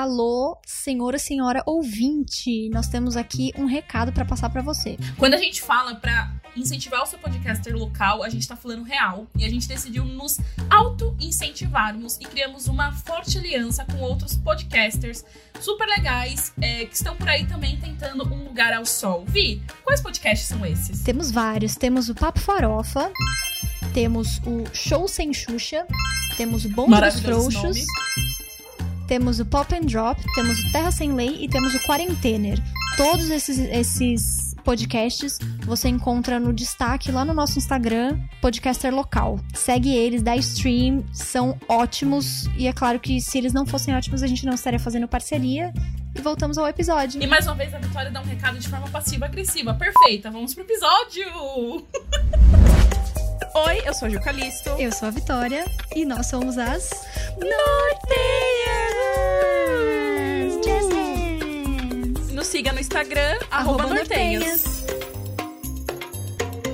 Alô, senhora, senhora ouvinte, nós temos aqui um recado para passar para você. Quando a gente fala para incentivar o seu podcaster local, a gente tá falando real. E a gente decidiu nos auto-incentivarmos e criamos uma forte aliança com outros podcasters super legais é, que estão por aí também tentando um lugar ao sol. Vi, quais podcasts são esses? Temos vários. Temos o Papo Farofa, temos o Show Sem Xuxa, temos o Bons dos Frouxos. Nome. Temos o Pop and Drop, temos o Terra Sem Lei e temos o Quarentener. Todos esses, esses podcasts você encontra no destaque lá no nosso Instagram, Podcaster Local. Segue eles, dá stream, são ótimos. E é claro que se eles não fossem ótimos, a gente não estaria fazendo parceria. E voltamos ao episódio. E mais uma vez a Vitória dá um recado de forma passiva-agressiva. Perfeita, vamos pro episódio! Oi, eu sou a Ju Calisto. Eu sou a Vitória. E nós somos as Norteias! Nos siga no Instagram, arroba, nortenhas.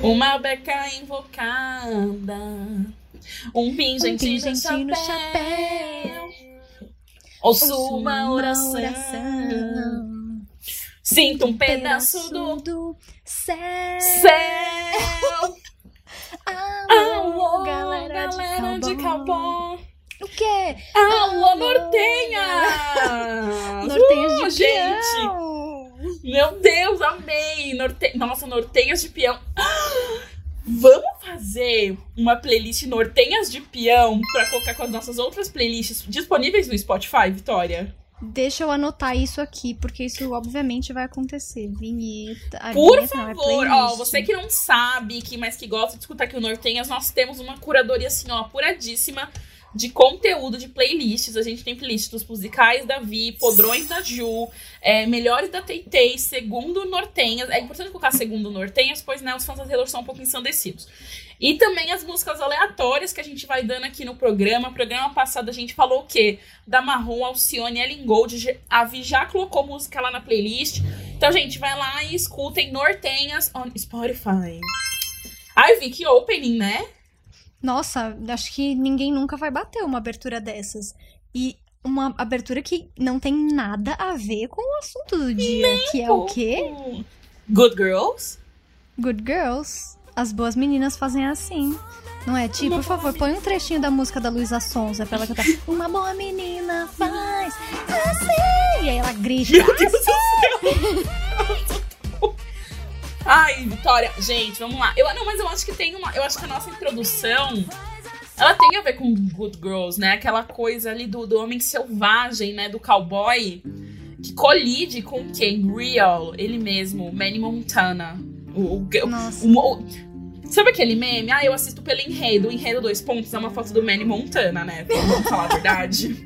Uma beca invocada, um pingente, um pingente no, chapéu. Ouço uma oração. oração. Sinto um pedaço, pedaço do, do céu. céu. Alô, Alô galera, galera de Calbó. O quê? Alô, Nortenha! Nortenhas uh, de gente! Meu Deus, amei! Norte... Nossa, nortenhas de peão. Vamos fazer uma playlist Nortenhas de Peão para colocar com as nossas outras playlists disponíveis no Spotify, Vitória? Deixa eu anotar isso aqui, porque isso obviamente vai acontecer. Vinheta. Por vinheta, favor, não, é ó, você que não sabe, que mas que gosta de escutar aqui o Nortenhas, nós temos uma curadoria assim, ó, apuradíssima de conteúdo de playlists. A gente tem playlists dos musicais da Vi, podrões da Ju, é, melhores da Teitei, segundo Nortenhas. É importante colocar segundo Nortenhas, pois né, os fãs da Taylor são um pouco ensandecidos. E também as músicas aleatórias que a gente vai dando aqui no programa. Programa passado a gente falou o quê? Da Marrom, Alcione, Ellen Gold. A Vi já colocou música lá na playlist. Então, gente, vai lá e escutem Nortenhas on Spotify. Ai, Vi, que opening, né? Nossa, acho que ninguém nunca vai bater uma abertura dessas. E uma abertura que não tem nada a ver com o assunto do dia, Nem que é o quê? Good Girls? Good Girls. As boas meninas fazem assim. Não é? Tipo, por favor, põe um trechinho da música da Luísa Sonza pra ela cantar. Uma boa menina faz assim. E aí ela grita. Meu Deus Ai, Vitória. Gente, vamos lá. Eu, não, mas eu acho que tem uma. Eu acho que a nossa introdução. Ela tem a ver com Good Girls, né? Aquela coisa ali do, do homem selvagem, né? Do cowboy. Que colide com quem? Real, ele mesmo, Manny Montana. O, o, Nossa. O, o, sabe aquele meme? Ah, eu assisto pelo enredo. O enredo dois pontos é uma foto do Manny Montana, né? Vamos falar a verdade.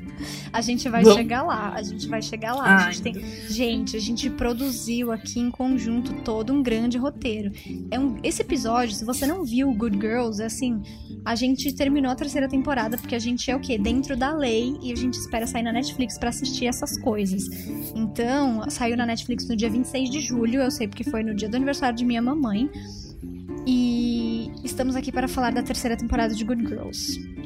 A gente vai chegar lá, a gente vai chegar lá. Ai, a gente, tem... gente, a gente produziu aqui em conjunto todo um grande roteiro. É um... Esse episódio, se você não viu Good Girls, é assim, a gente terminou a terceira temporada porque a gente é o quê? Dentro da lei e a gente espera sair na Netflix para assistir essas coisas. Então, saiu na Netflix no dia 26 de julho, eu sei porque foi no dia do aniversário de minha mamãe. E estamos aqui para falar da terceira temporada de Good Girls.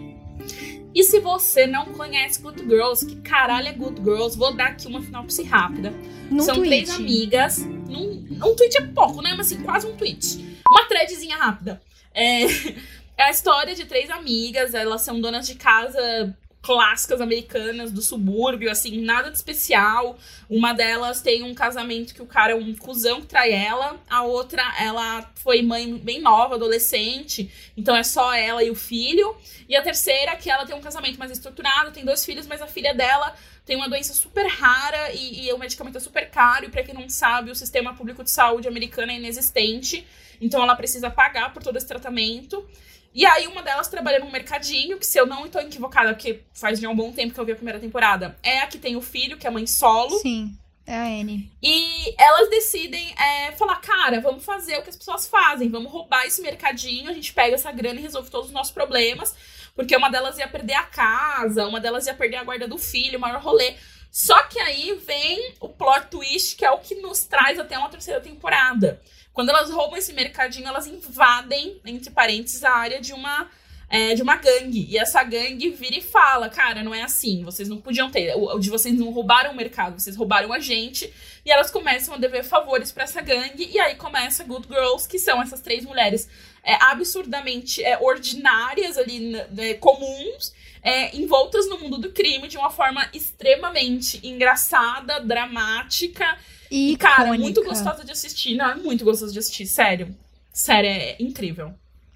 E se você não conhece Good Girls, que caralho é Good Girls, vou dar aqui uma sinopse rápida. São tweet. três amigas. Num, um tweet é pouco, né? Mas assim, quase um tweet. Uma threadzinha rápida. É, é a história de três amigas, elas são donas de casa clássicas americanas do subúrbio, assim, nada de especial. Uma delas tem um casamento que o cara é um cuzão que trai ela, a outra, ela foi mãe bem nova, adolescente, então é só ela e o filho. E a terceira, que ela tem um casamento mais estruturado, tem dois filhos, mas a filha dela tem uma doença super rara e, e o medicamento é super caro. E para quem não sabe, o sistema público de saúde americano é inexistente, então ela precisa pagar por todo esse tratamento. E aí, uma delas trabalha num mercadinho, que se eu não estou equivocada, porque faz já um bom tempo que eu vi a primeira temporada, é a que tem o filho, que é mãe solo. Sim. É a Anne. E elas decidem é, falar, cara, vamos fazer o que as pessoas fazem, vamos roubar esse mercadinho, a gente pega essa grana e resolve todos os nossos problemas. Porque uma delas ia perder a casa, uma delas ia perder a guarda do filho, o maior rolê. Só que aí vem o plot twist, que é o que nos traz até uma terceira temporada. Quando elas roubam esse mercadinho, elas invadem, entre parênteses, a área de uma é, de uma gangue. E essa gangue vira e fala: Cara, não é assim. Vocês não podiam ter. O, de vocês não roubaram o mercado, vocês roubaram a gente. E elas começam a dever favores para essa gangue. E aí começa Good Girls, que são essas três mulheres é, absurdamente é, ordinárias ali, né, comuns. É, envoltas no mundo do crime de uma forma extremamente engraçada, dramática e, e cara, muito gostosa de assistir. Não, é muito gostoso de assistir, sério. Sério, é incrível.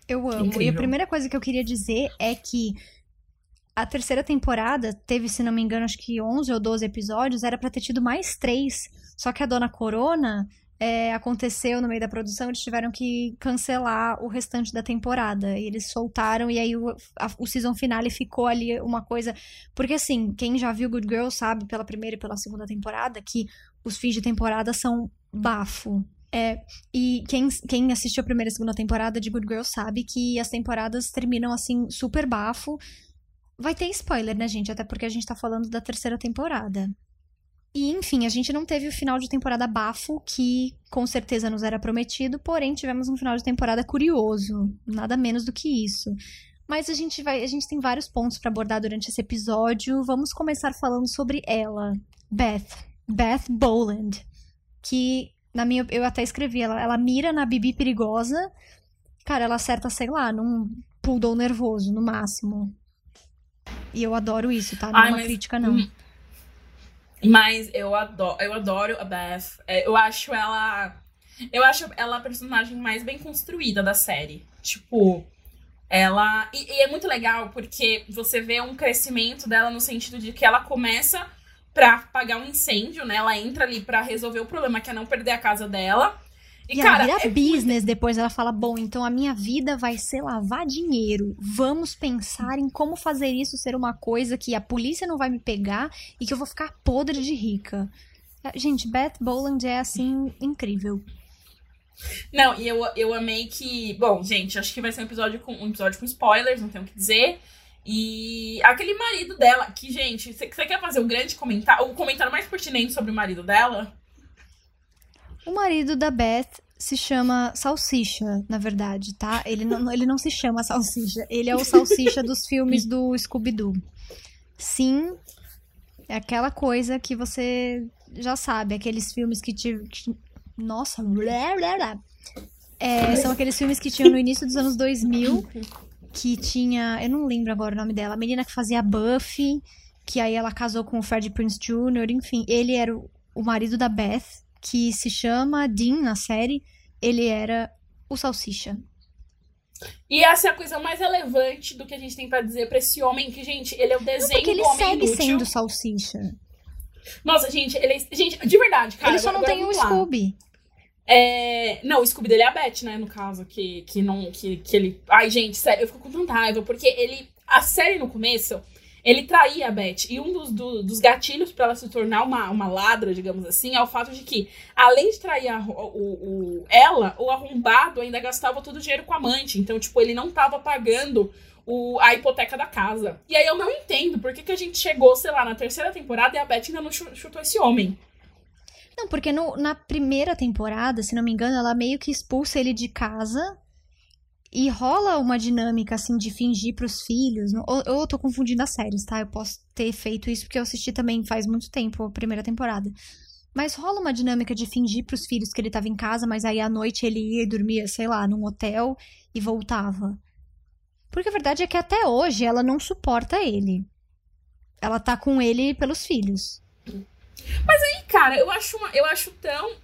Eu amo. Incrível. E a primeira coisa que eu queria dizer é que a terceira temporada teve, se não me engano, acho que 11 ou 12 episódios, era para ter tido mais três. Só que a Dona Corona é, aconteceu no meio da produção, eles tiveram que cancelar o restante da temporada. E eles soltaram, e aí o, a, o season finale ficou ali uma coisa. Porque assim, quem já viu Good Girl sabe pela primeira e pela segunda temporada que os fins de temporada são bafo. É, e quem, quem assistiu a primeira e segunda temporada de Good Girl sabe que as temporadas terminam assim, super bafo. Vai ter spoiler, né, gente? Até porque a gente tá falando da terceira temporada. E, enfim, a gente não teve o final de temporada bafo, que com certeza nos era prometido, porém tivemos um final de temporada curioso. Nada menos do que isso. Mas a gente vai, a gente tem vários pontos para abordar durante esse episódio. Vamos começar falando sobre ela, Beth, Beth Boland, que na minha, eu até escrevi, ela, ela mira na Bibi perigosa. Cara, ela acerta, sei lá, num poodle nervoso, no máximo. E eu adoro isso, tá? Não é uma crítica, não. Hum, mas eu adoro, eu adoro a Beth. É, eu acho ela. Eu acho ela a personagem mais bem construída da série. Tipo, ela. E, e, é muito legal porque você vê um crescimento dela no sentido de que ela começa pra apagar um incêndio, né? Ela entra ali pra resolver o problema, que é não perder a casa dela. E, e cara, ela vira é business muito... depois. Ela fala: Bom, então a minha vida vai ser lavar dinheiro. Vamos pensar em como fazer isso ser uma coisa que a polícia não vai me pegar e que eu vou ficar podre de rica. Gente, Beth Boland é assim incrível. Não, e eu, eu amei que. Bom, gente, acho que vai ser um episódio com um episódio com spoilers, não tenho o que dizer. E aquele marido dela, que, gente, você quer fazer um grande comentário, o comentário mais pertinente sobre o marido dela? O marido da Beth se chama Salsicha, na verdade, tá? Ele não, ele não se chama Salsicha, ele é o Salsicha dos filmes do Scooby-Doo. Sim, é aquela coisa que você já sabe, aqueles filmes que te. Nossa, blá, blá, blá. É, são aqueles filmes que tinham no início dos anos 2000 que tinha. Eu não lembro agora o nome dela. A menina que fazia Buffy, que aí ela casou com o Fred Prince Jr., enfim. Ele era o, o marido da Beth, que se chama Dean na série. Ele era o Salsicha. E essa é a coisa mais relevante do que a gente tem para dizer para esse homem, que, gente, ele é o desenho não, porque ele do homem segue inútil. sendo salsicha. Nossa, gente, ele é, Gente, de verdade, cara. Ele só não tem o um Scooby. É... Não, o Scooby dele é a Beth, né? No caso, que, que não. Que, que ele. Ai, gente, sério, eu fico com tanta raiva, porque ele. A série no começo, ele traía a Beth. E um dos, do, dos gatilhos para ela se tornar uma, uma ladra, digamos assim, é o fato de que, além de trair a, o, o, ela, o arrombado ainda gastava todo o dinheiro com a amante. Então, tipo, ele não tava pagando o, a hipoteca da casa. E aí eu não entendo por que, que a gente chegou, sei lá, na terceira temporada e a Beth ainda não chutou esse homem. Não, porque no, na primeira temporada, se não me engano, ela meio que expulsa ele de casa e rola uma dinâmica, assim, de fingir pros filhos. Ou, eu tô confundindo as séries, tá? Eu posso ter feito isso porque eu assisti também faz muito tempo a primeira temporada. Mas rola uma dinâmica de fingir pros filhos que ele tava em casa, mas aí à noite ele ia e dormia, sei lá, num hotel e voltava. Porque a verdade é que até hoje ela não suporta ele. Ela tá com ele pelos filhos. Mas aí, cara, eu acho, uma, eu acho tão.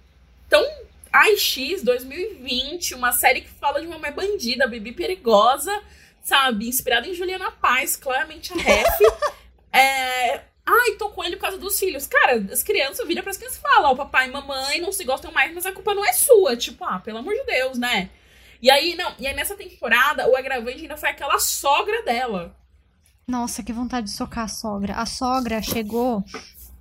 tão AX 2020, uma série que fala de uma mãe bandida, Bibi perigosa, sabe? Inspirada em Juliana Paz, claramente a ref. é. Ai, tô com ele por causa dos filhos. Cara, as crianças viram pras crianças e falam: o papai e mamãe não se gostam mais, mas a culpa não é sua. Tipo, ah, pelo amor de Deus, né? E aí, não, e aí nessa temporada, o agravante ainda foi aquela sogra dela. Nossa, que vontade de socar a sogra. A sogra chegou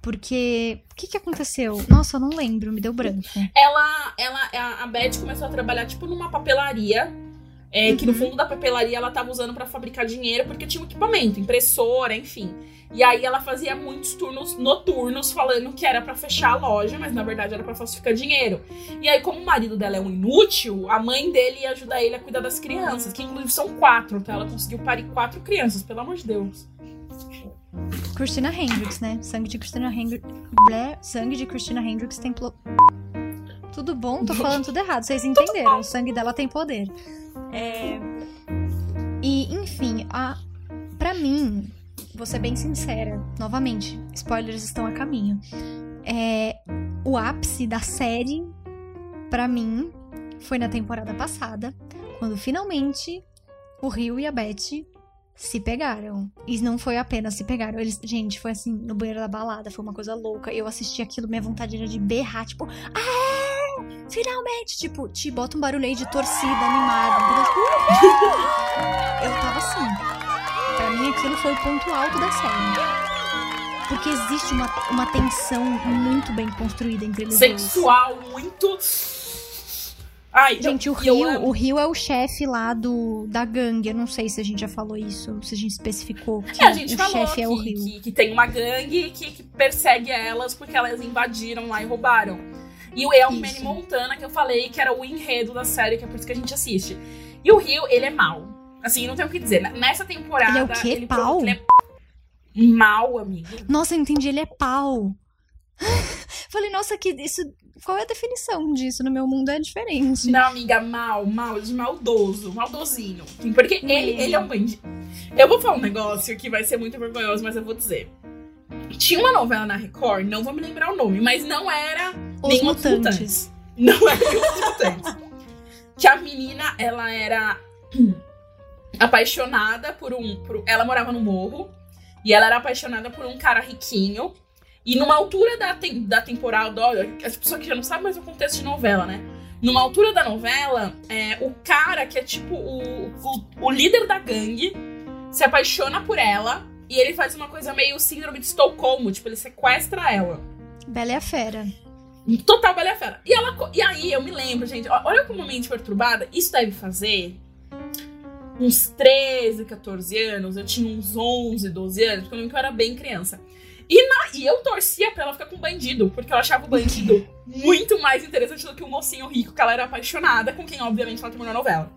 porque. O que, que aconteceu? Nossa, eu não lembro, me deu branco. Ela. ela a Beth começou a trabalhar, tipo, numa papelaria. É, uhum. Que no uhum. fundo da papelaria ela tava usando para fabricar dinheiro porque tinha um equipamento, impressora, enfim. E aí ela fazia muitos turnos noturnos falando que era para fechar a loja, mas na verdade era para falsificar dinheiro. E aí, como o marido dela é um inútil, a mãe dele ia ajudar ele a cuidar das crianças, que inclusive são quatro, então ela conseguiu parir quatro crianças, pelo amor de Deus. Christina Hendricks, né? Sangue de Christina Hendricks. Sangue de Christina Hendricks tem. Plo... Tudo bom? Tô falando tudo errado, vocês entenderam. O sangue dela tem poder. É... E, enfim, a... pra mim, vou ser bem sincera, novamente, spoilers estão a caminho. É... O ápice da série, para mim, foi na temporada passada, quando finalmente o Rio e a Beth se pegaram. E não foi apenas se pegaram. Eles, gente, foi assim, no banheiro da balada, foi uma coisa louca. Eu assisti aquilo, minha vontade era de berrar, tipo, ah, finalmente! Tipo, te bota um barulho aí de torcida animada. Eu tava assim. Pra mim, aquilo foi o ponto alto da série. Porque existe uma, uma tensão muito bem construída entre eles Sexual, dois. muito Ai, gente, o Rio, o Rio é o chefe lá do, da gangue. Eu não sei se a gente já falou isso, se a gente especificou que é, a gente o chefe é o Rio. Que, que, tem uma gangue que, que, persegue elas porque elas invadiram lá e roubaram. E o é o Manny Montana, que eu falei que era o enredo da série, que é por isso que a gente assiste. E o Rio, ele é mal. Assim, não tem o que dizer. Nessa temporada. Ele é o quê? Ele pau? Ele é mal, amigo. Nossa, eu entendi. Ele é pau. Falei, nossa, que isso. Qual é a definição disso? No meu mundo é diferente. Não, amiga, mal, mal, de maldoso, maldosinho. Porque ele, ele é um bandido. Eu vou falar um negócio que vai ser muito vergonhoso, mas eu vou dizer. Tinha uma novela na Record, não vou me lembrar o nome, mas não era Os nem mutantes. mutantes. Não era Os Mutantes. que a menina, ela era apaixonada por um. Por, ela morava no morro. E ela era apaixonada por um cara riquinho e numa altura da, te da temporada, olha, as pessoas que já não sabem mais o contexto de novela, né? Numa altura da novela, é, o cara que é tipo o, o, o líder da gangue se apaixona por ela e ele faz uma coisa meio síndrome de Estocolmo, tipo, ele sequestra ela. Bela e a Fera. Total Bela e a Fera. E, ela, e aí, eu me lembro, gente, olha como mente perturbada, isso deve fazer uns 13, 14 anos, eu tinha uns 11, 12 anos, porque eu lembro que eu era bem criança. E, na, e eu torcia pra ela ficar com o bandido, porque eu achava o bandido muito mais interessante do que o mocinho rico, que ela era apaixonada, com quem, obviamente, ela terminou a novela.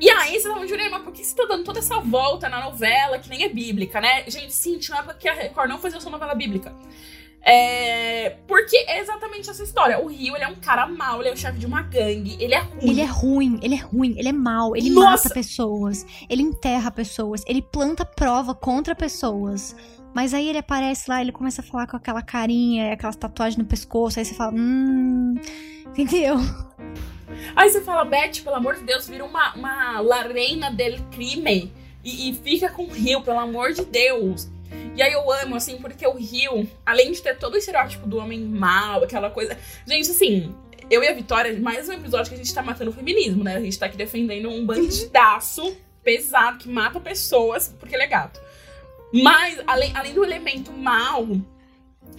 E aí, vocês estavam Juliana, mas por que você tá dando toda essa volta na novela, que nem é bíblica, né? Gente, sim, tinha uma época que a Record não fazia sua novela bíblica. É... Porque é exatamente essa história. O Rio, ele é um cara mau, ele é o chefe de uma gangue, ele é ruim. Ele é ruim, ele é ruim, ele é mau, ele Nossa. mata pessoas, ele enterra pessoas, ele planta prova contra pessoas. Mas aí ele aparece lá, ele começa a falar com aquela carinha, aquelas tatuagens no pescoço, aí você fala, hum. Entendeu? Aí você fala, Beth, pelo amor de Deus, vira uma, uma larena del crime e, e fica com o Rio, pelo amor de Deus. E aí eu amo, assim, porque o Rio, além de ter todo o estereótipo do homem mal, aquela coisa. Gente, assim, eu e a Vitória, mais um episódio que a gente tá matando o feminismo, né? A gente tá aqui defendendo um bandidaço pesado que mata pessoas porque ele é gato. Mas, além, além do elemento mal,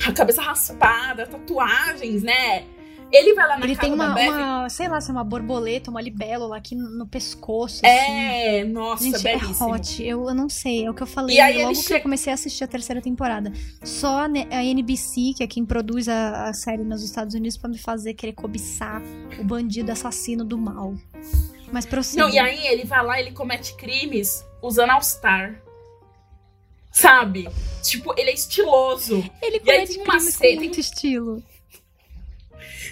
a cabeça raspada, tatuagens, né? Ele vai lá na Ele tem uma, uma, sei lá, se é uma borboleta, uma libélula aqui no, no pescoço. É, assim. nossa, Gente, belíssimo. É hot. Eu, eu não sei, é o que eu falei e aí logo que che... eu comecei a assistir a terceira temporada. Só a NBC, que é quem produz a, a série nos Estados Unidos, para me fazer querer cobiçar o bandido assassino do mal. Mas prossiga. Não, e aí ele vai lá, ele comete crimes usando All-Star. Sabe? Tipo, ele é estiloso. Ele e aí tem uma cena, muito estilo.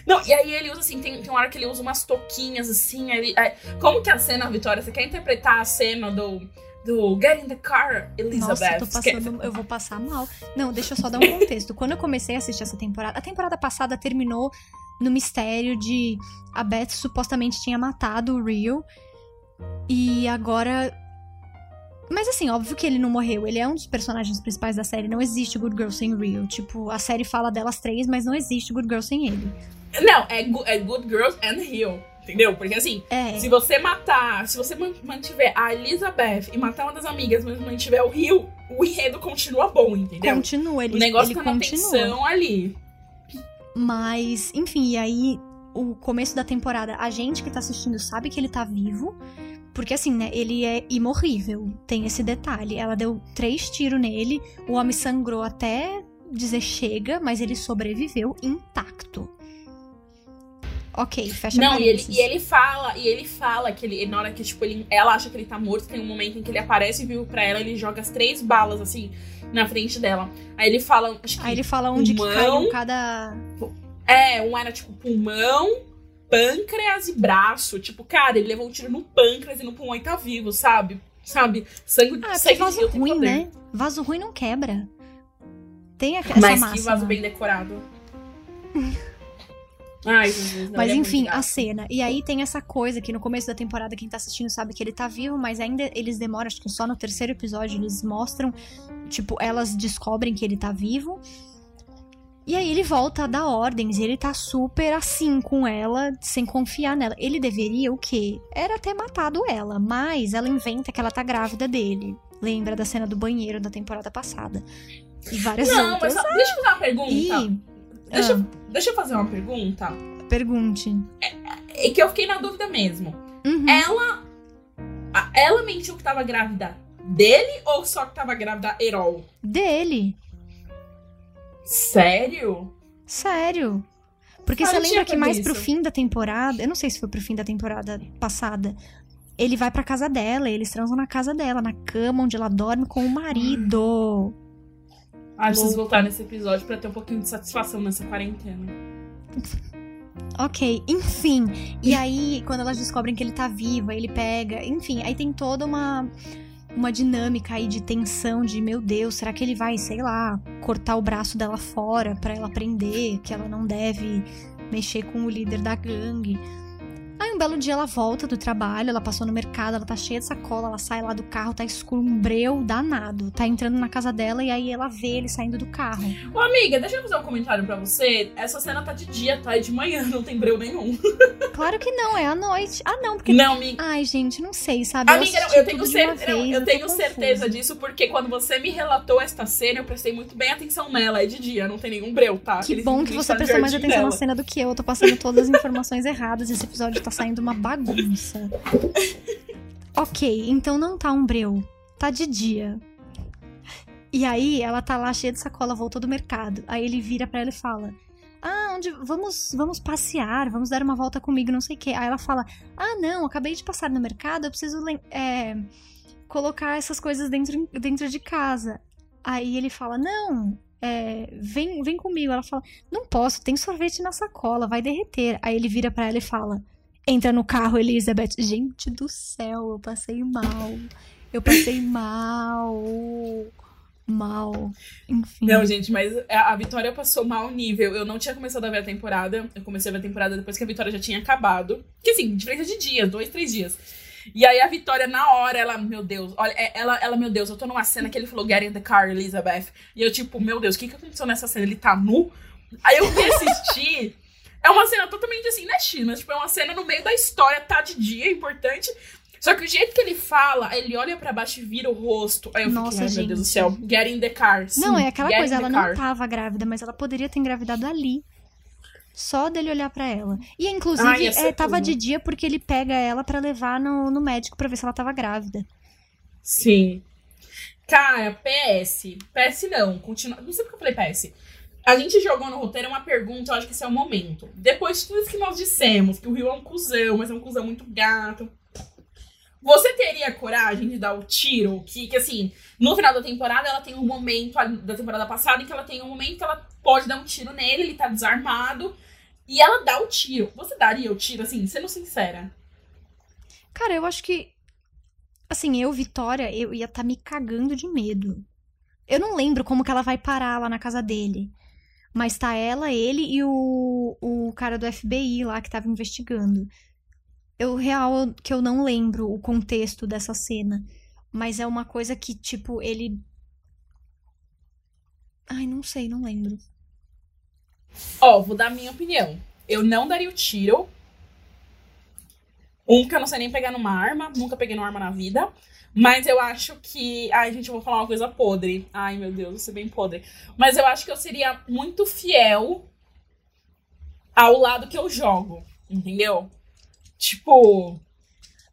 Não, e aí ele usa assim, tem, tem uma hora que ele usa umas toquinhas assim. Ele, é, como que é a cena, Vitória? Você quer interpretar a cena do, do Get in the Car, Elizabeth? Nossa, eu, passando, eu vou passar mal. Não, deixa eu só dar um contexto. Quando eu comecei a assistir essa temporada, a temporada passada terminou no mistério de a Beth supostamente tinha matado o Rio. E agora mas assim, óbvio que ele não morreu. Ele é um dos personagens principais da série. Não existe Good Girl sem Rio. Tipo, a série fala delas três, mas não existe Good Girl sem ele. Não, é, é Good Girls and Rio. Entendeu? Porque assim, é. se você matar, se você mantiver a Elizabeth e matar uma das amigas, mas mantiver o Rio, o enredo continua bom, entendeu? Continua, ele O negócio ele tá continua. na tensão ali. Mas, enfim, e aí o começo da temporada, a gente que tá assistindo sabe que ele tá vivo. Porque assim, né? Ele é imorrível. Tem esse detalhe. Ela deu três tiros nele. O homem sangrou até dizer chega, mas ele sobreviveu intacto. Ok, fecha Não, e ele, e ele fala, e ele fala que ele, na hora que, tipo, ele, ela acha que ele tá morto, tem um momento em que ele aparece vivo pra ela, ele joga as três balas, assim, na frente dela. Aí ele fala. Aí ele fala onde pulmão, que caiu cada. É, um era tipo pulmão, pâncreas e braço. Tipo, cara, ele levou um tiro no pâncreas e no pulmão e tá vivo, sabe? Sabe? Sangue, ah, sangue vaso ruim, né? Vaso ruim não quebra. Tem essa Mas máxima. que vaso bem decorado. Ai, Jesus, Mas é enfim, a cena. E aí tem essa coisa que no começo da temporada quem tá assistindo sabe que ele tá vivo, mas ainda eles demoram, acho que só no terceiro episódio eles mostram, tipo, elas descobrem que ele tá vivo. E aí ele volta a dar ordens, e ele tá super assim com ela, sem confiar nela. Ele deveria o quê? Era ter matado ela, mas ela inventa que ela tá grávida dele. Lembra da cena do banheiro da temporada passada. E várias Não, outras. mas só, deixa eu fazer uma pergunta. E... Deixa, Ah. deixa eu fazer uma pergunta. Pergunte. É que eu fiquei na dúvida mesmo. Uhum. Ela. Ela mentiu que tava grávida dele ou só que tava grávida Herol? Dele. Sério? Sério. Porque Ah, você lembra que mais pro fim da temporada, eu não sei se foi pro fim da temporada passada, ele vai pra casa dela, eles transam na casa dela, na cama onde ela dorme com o marido. Ah, preciso voltar nesse episódio pra ter um pouquinho de satisfação nessa quarentena. Ok, enfim. E aí, quando elas descobrem que ele tá vivo, aí ele pega. Enfim, aí tem toda uma, uma dinâmica aí de tensão de, meu Deus, será que ele vai, sei lá, cortar o braço dela fora pra ela aprender que ela não deve mexer com o líder da gangue? Um belo dia ela volta do trabalho, ela passou no mercado, ela tá cheia de sacola, ela sai lá do carro, tá escuro, um breu danado. Tá entrando na casa dela e aí ela vê ele saindo do carro. Ô, amiga, deixa eu fazer um comentário pra você. Essa cena tá de dia, tá? É de manhã, não tem breu nenhum. Claro que não, é à noite. Ah, não, porque Não, amiga. Ai, gente, não sei, sabe? Amiga, assisti eu tenho, cer- não, vez, eu tô tenho certeza disso, porque quando você me relatou esta cena, eu prestei muito bem atenção nela. É de dia, não tem nenhum breu, tá? Que Eles bom que você tá prestou mais atenção na cena do que eu. Eu tô passando todas as informações erradas. Esse episódio tá saindo uma bagunça. ok, então não tá um breu. Tá de dia. E aí, ela tá lá cheia de sacola, voltou do mercado. Aí ele vira pra ela e fala: Ah, onde. Vamos, vamos passear, vamos dar uma volta comigo, não sei o quê. Aí ela fala: Ah, não, acabei de passar no mercado, eu preciso é, colocar essas coisas dentro, dentro de casa. Aí ele fala: Não, é, vem, vem comigo. Ela fala: Não posso, tem sorvete na sacola, vai derreter. Aí ele vira pra ela e fala: Entra no carro, Elizabeth. Gente do céu, eu passei mal. Eu passei mal. Mal. Enfim. Não, gente, mas a a Vitória passou mal nível. Eu não tinha começado a ver a temporada. Eu comecei a ver a temporada depois que a Vitória já tinha acabado. Que assim, diferença de dias, dois, três dias. E aí a Vitória, na hora, ela, meu Deus, olha, é- ela, ela, meu Deus, eu tô numa cena que ele falou, get in the car, Elizabeth. E eu, tipo, meu Deus, o que que aconteceu nessa cena? Ele tá nu? Aí eu fui assistir. É uma cena totalmente assim, né, X? Mas, tipo, é uma cena no meio da história, tá de dia, é importante. Só que o jeito que ele fala, ele olha pra baixo e vira o rosto. Aí eu Nossa, fiquei, ai, meu Deus do gente. céu, get in the car. Sim, Não, é aquela get coisa, ela the não car. tava grávida, mas ela poderia ter engravidado ali. Só dele olhar pra ela. E inclusive, Ai, ser é, tava de dia porque ele pega ela pra levar no, no médico pra ver se ela tava grávida. Sim. Cara, PS. PS não. Continua. Não sei porque eu falei PS. A gente jogou no roteiro uma pergunta, eu acho que esse é o momento. Depois de tudo isso que nós dissemos, que o Rio é um cuzão, mas é um cuzão muito gato. Você teria coragem de dar o tiro? Que, que assim, no final da temporada, ela tem um momento da temporada passada em que ela tem um momento que ela pode dar um tiro nele, ele tá desarmado. E ela dá o tiro. Você daria o tiro, assim, sendo sincera? Cara, eu acho que. Assim, eu, Vitória, eu ia estar me cagando de medo. Eu não lembro como que ela vai parar lá na casa dele. Mas tá ela, ele e o, o cara do FBI lá que tava investigando. Eu, real, que eu não lembro o contexto dessa cena. Mas é uma coisa que, tipo, ele. Ai, não sei, não lembro. Ó, vou dar minha opinião. Eu não daria o tiro. Um, que eu não sei nem pegar numa arma. Nunca peguei numa arma na vida. Mas eu acho que. Ai, gente, eu vou falar uma coisa podre. Ai, meu Deus, eu sou bem podre. Mas eu acho que eu seria muito fiel ao lado que eu jogo, entendeu? Tipo.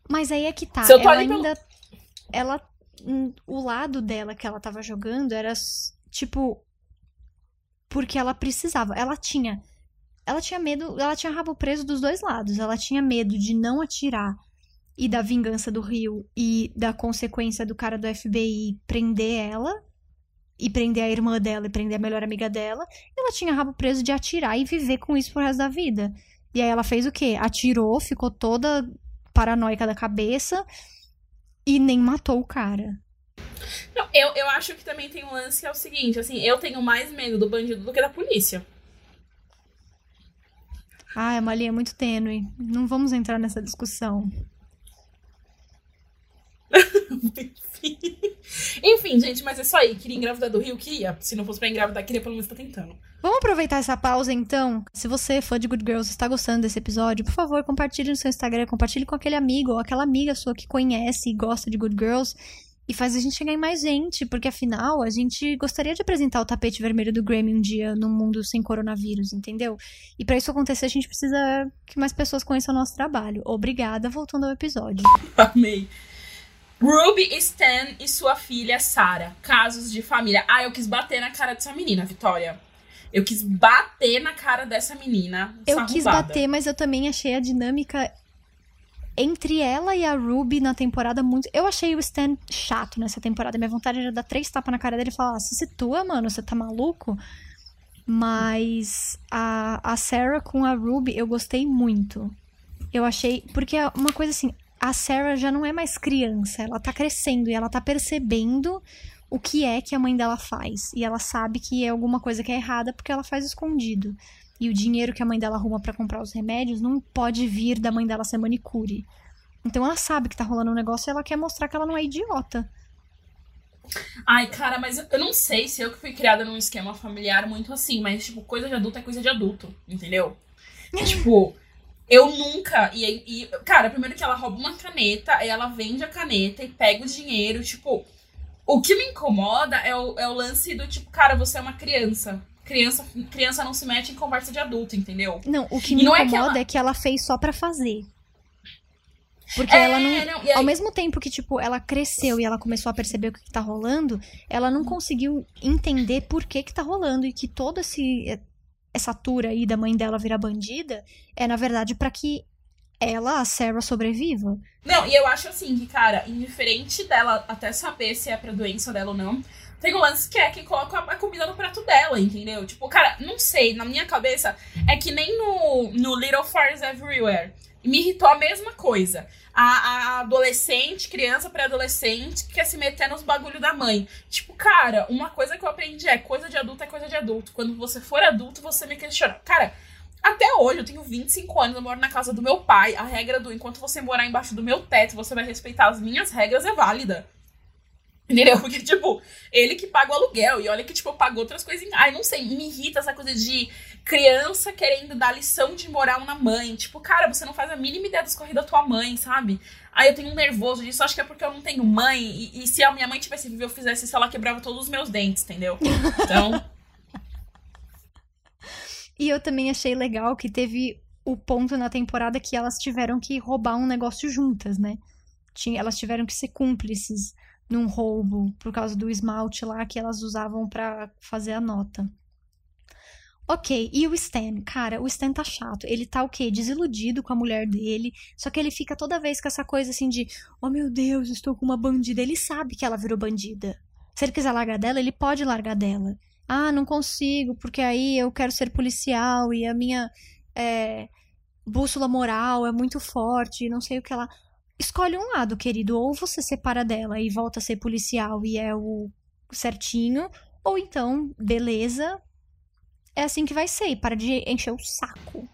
Mas aí é que tá. ela ainda. Pelo... Ela. Hum, o lado dela que ela tava jogando era tipo. Porque ela precisava. Ela tinha. Ela tinha medo. Ela tinha rabo preso dos dois lados. Ela tinha medo de não atirar e da vingança do Rio e da consequência do cara do FBI prender ela e prender a irmã dela e prender a melhor amiga dela. ela tinha rabo preso de atirar e viver com isso pro resto da vida. E aí ela fez o quê? Atirou, ficou toda paranoica da cabeça e nem matou o cara. Não, eu, eu acho que também tem um lance que é o seguinte, assim, eu tenho mais medo do bandido do que da polícia. Ah, é uma linha muito tênue. Não vamos entrar nessa discussão. Enfim, gente, mas é isso aí. Queria engravidar do Rio? Queria. Se não fosse pra engravidar, queria pelo menos estar tá tentando. Vamos aproveitar essa pausa então. Se você, fã de Good Girls, está gostando desse episódio, por favor, compartilhe no seu Instagram, compartilhe com aquele amigo ou aquela amiga sua que conhece e gosta de Good Girls e faz a gente chegar em mais gente, porque afinal a gente gostaria de apresentar o tapete vermelho do Grammy um dia num mundo sem coronavírus, entendeu? E para isso acontecer, a gente precisa que mais pessoas conheçam o nosso trabalho. Obrigada, voltando ao episódio. Amei. Ruby, Stan e sua filha Sarah. Casos de família. Ah, eu quis bater na cara dessa menina, Vitória. Eu quis bater na cara dessa menina. Eu quis bater, mas eu também achei a dinâmica entre ela e a Ruby na temporada muito. Eu achei o Stan chato nessa temporada. Minha vontade era dar três tapas na cara dele e falar: ah, se situa, mano, você tá maluco? Mas a, a Sarah com a Ruby eu gostei muito. Eu achei. Porque é uma coisa assim, a Sarah já não é mais criança, ela tá crescendo e ela tá percebendo o que é que a mãe dela faz. E ela sabe que é alguma coisa que é errada porque ela faz escondido. E o dinheiro que a mãe dela arruma para comprar os remédios não pode vir da mãe dela ser manicure. Então ela sabe que tá rolando um negócio e ela quer mostrar que ela não é idiota. Ai, cara, mas eu não sei se eu que fui criada num esquema familiar muito assim, mas, tipo, coisa de adulto é coisa de adulto, entendeu? tipo, eu nunca. E, e, cara, primeiro que ela rouba uma caneta, aí ela vende a caneta e pega o dinheiro. Tipo, o que me incomoda é o, é o lance do tipo, cara, você é uma criança. Criança, criança não se mete em conversa de adulto, entendeu? Não, o que me incomoda é que, ela... é que ela fez só para fazer. Porque é, ela não. não aí... Ao mesmo tempo que, tipo, ela cresceu e ela começou a perceber o que, que tá rolando, ela não conseguiu entender por que que tá rolando e que todo esse essa tour aí da mãe dela virar bandida é, na verdade, para que ela, a Sarah, sobreviva. Não, e eu acho assim que, cara, indiferente dela até saber se é pra doença dela ou não, tem um lance que é que coloca a comida no prato dela, entendeu? Tipo, cara, não sei, na minha cabeça, é que nem no, no Little Fires Everywhere. Me irritou a mesma coisa a, a adolescente, criança pré-adolescente, que quer se meter nos bagulho da mãe. Tipo, cara, uma coisa que eu aprendi é coisa de adulto é coisa de adulto. Quando você for adulto, você me questiona. Cara, até hoje, eu tenho 25 anos, eu moro na casa do meu pai. A regra do enquanto você morar embaixo do meu teto, você vai respeitar as minhas regras é válida. Entendeu? Porque, tipo, ele que paga o aluguel. E olha que, tipo, eu pago outras coisas. Ai, não sei, me irrita essa coisa de criança querendo dar lição de moral na mãe. Tipo, cara, você não faz a mínima ideia das corridas da tua mãe, sabe? Aí eu tenho um nervoso disso, acho que é porque eu não tenho mãe. E, e se a minha mãe tivesse vivo, eu fizesse isso, ela quebrava todos os meus dentes, entendeu? Então. e eu também achei legal que teve o ponto na temporada que elas tiveram que roubar um negócio juntas, né? Elas tiveram que ser cúmplices num roubo por causa do esmalte lá que elas usavam para fazer a nota. Ok, e o Stan? Cara, o Stan tá chato. Ele tá o quê? Desiludido com a mulher dele. Só que ele fica toda vez com essa coisa assim de: Oh meu Deus, estou com uma bandida. Ele sabe que ela virou bandida. Se ele quiser largar dela, ele pode largar dela. Ah, não consigo, porque aí eu quero ser policial e a minha é, bússola moral é muito forte, não sei o que lá. Escolhe um lado, querido. Ou você separa dela e volta a ser policial e é o certinho. Ou então, beleza, é assim que vai ser. E para de encher o saco.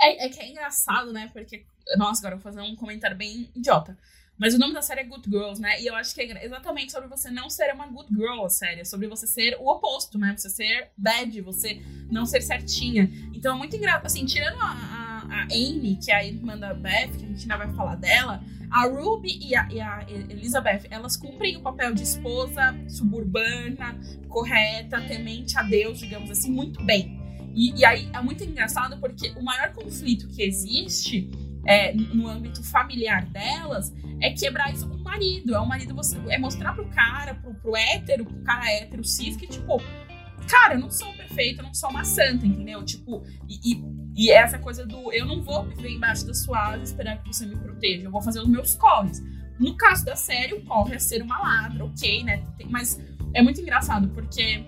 É, é que é engraçado, né? Porque. Nossa, agora eu vou fazer um comentário bem idiota. Mas o nome da série é Good Girls, né? E eu acho que é exatamente sobre você não ser uma good girl, a série. É sobre você ser o oposto, né? Você ser bad, você não ser certinha. Então é muito engraçado. Assim, tirando a, a, a Amy, que é a irmã da Beth, que a gente ainda vai falar dela, a Ruby e a, e a, Elizabeth, elas cumprem o papel de esposa suburbana, correta, temente a Deus, digamos assim, muito bem. E, e aí é muito engraçado porque o maior conflito que existe é, no âmbito familiar delas é quebrar isso com o marido. É o marido você é mostrar pro cara, pro, pro hétero, pro cara hétero cis, que tipo, cara, eu não sou perfeita, eu não sou uma santa, entendeu? Tipo, e, e, e essa coisa do eu não vou viver embaixo da sua asa esperar que você me proteja, eu vou fazer os meus corres. No caso da série, o corre é ser uma ladra, ok, né? Mas é muito engraçado, porque